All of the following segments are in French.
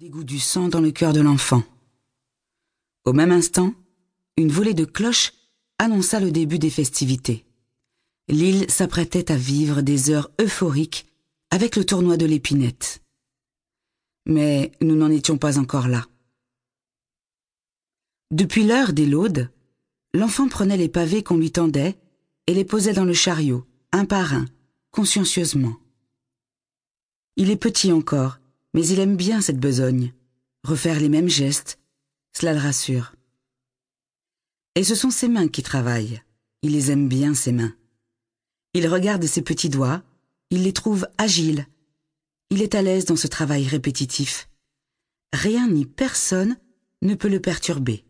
Dégoût du sang dans le cœur de l'enfant. Au même instant, une volée de cloches annonça le début des festivités. L'île s'apprêtait à vivre des heures euphoriques avec le tournoi de l'épinette. Mais nous n'en étions pas encore là. Depuis l'heure des laudes, l'enfant prenait les pavés qu'on lui tendait et les posait dans le chariot, un par un, consciencieusement. Il est petit encore, mais il aime bien cette besogne. Refaire les mêmes gestes, cela le rassure. Et ce sont ses mains qui travaillent. Il les aime bien, ses mains. Il regarde ses petits doigts, il les trouve agiles. Il est à l'aise dans ce travail répétitif. Rien ni personne ne peut le perturber.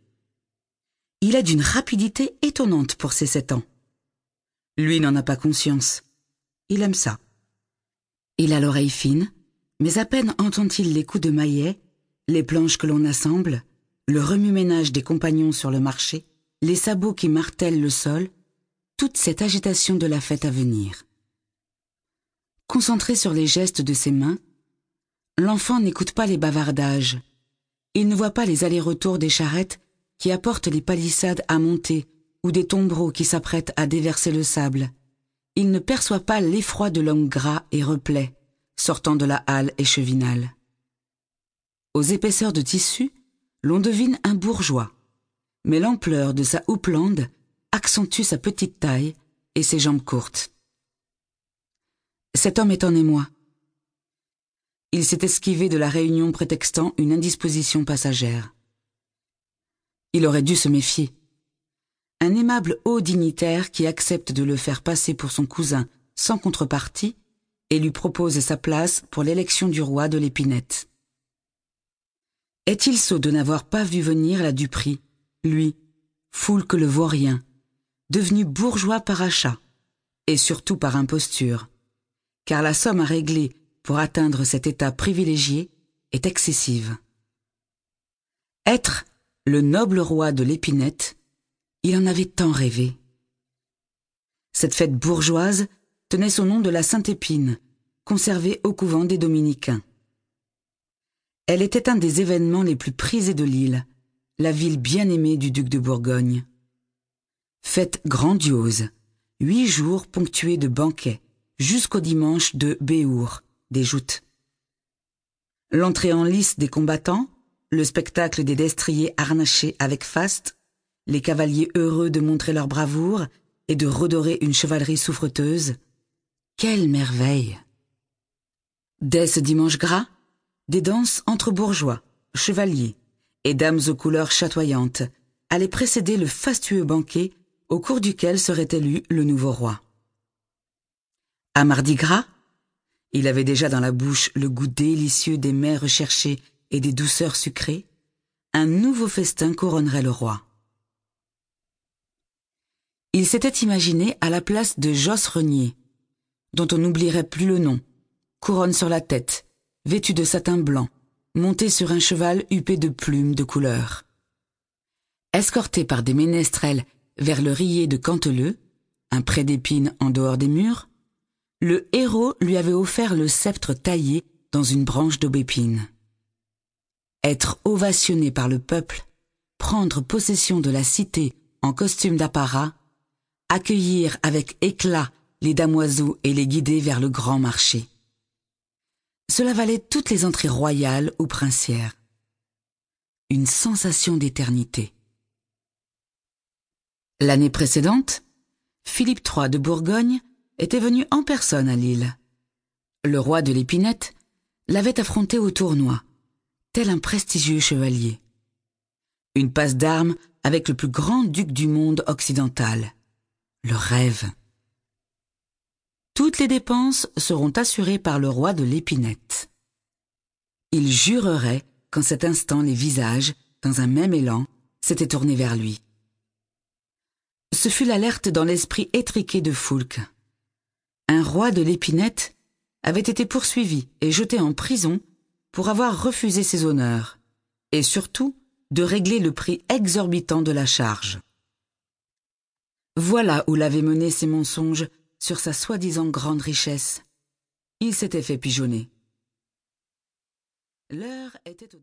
Il est d'une rapidité étonnante pour ses sept ans. Lui n'en a pas conscience. Il aime ça. Il a l'oreille fine, mais à peine entend-il les coups de maillet, les planches que l'on assemble, le remue-ménage des compagnons sur le marché, les sabots qui martèlent le sol, toute cette agitation de la fête à venir. Concentré sur les gestes de ses mains, l'enfant n'écoute pas les bavardages. Il ne voit pas les allers-retours des charrettes qui apportent les palissades à monter ou des tombereaux qui s'apprêtent à déverser le sable. Il ne perçoit pas l'effroi de l'homme gras et replet, sortant de la halle échevinale. Aux épaisseurs de tissu, l'on devine un bourgeois, mais l'ampleur de sa houppelande accentue sa petite taille et ses jambes courtes. Cet homme est en émoi. Il s'est esquivé de la réunion prétextant une indisposition passagère. Il aurait dû se méfier. Un aimable haut dignitaire qui accepte de le faire passer pour son cousin sans contrepartie et lui propose sa place pour l'élection du roi de l'épinette. Est-il sot de n'avoir pas vu venir la Dupri, lui, foule que le vaurien, devenu bourgeois par achat, et surtout par imposture, car la somme à régler pour atteindre cet état privilégié est excessive. Être le noble roi de l'épinette, il en avait tant rêvé. Cette fête bourgeoise tenait son nom de la Sainte Épine, conservée au couvent des Dominicains. Elle était un des événements les plus prisés de l'île, la ville bien-aimée du duc de Bourgogne. Fête grandiose, huit jours ponctués de banquets, jusqu'au dimanche de Béour, des joutes. L'entrée en lice des combattants, le spectacle des destriers harnachés avec faste, les cavaliers heureux de montrer leur bravoure et de redorer une chevalerie souffreteuse, quelle merveille Dès ce dimanche gras, des danses entre bourgeois, chevaliers et dames aux couleurs chatoyantes allaient précéder le fastueux banquet au cours duquel serait élu le nouveau roi. À Mardi Gras, il avait déjà dans la bouche le goût délicieux des mets recherchés et des douceurs sucrées, un nouveau festin couronnerait le roi. Il s'était imaginé à la place de Josse Renier, dont on n'oublierait plus le nom, couronne sur la tête, vêtu de satin blanc, monté sur un cheval huppé de plumes de couleur. Escorté par des ménestrels vers le rier de Canteleu, un pré d'épines en dehors des murs, le héros lui avait offert le sceptre taillé dans une branche d'aubépine. Être ovationné par le peuple, prendre possession de la cité en costume d'apparat, accueillir avec éclat les damoiseaux et les guider vers le grand marché. Cela valait toutes les entrées royales ou princières. Une sensation d'éternité. L'année précédente, Philippe III de Bourgogne était venu en personne à Lille. Le roi de l'Épinette l'avait affronté au tournoi, tel un prestigieux chevalier. Une passe d'armes avec le plus grand duc du monde occidental. Le rêve. Toutes dépenses seront assurées par le roi de l'épinette. Il jurerait qu'en cet instant les visages, dans un même élan, s'étaient tournés vers lui. Ce fut l'alerte dans l'esprit étriqué de Foulque. Un roi de l'épinette avait été poursuivi et jeté en prison pour avoir refusé ses honneurs, et surtout de régler le prix exorbitant de la charge. Voilà où l'avaient mené ses mensonges sur sa soi-disant grande richesse. Il s'était fait pigeonner. L'heure était au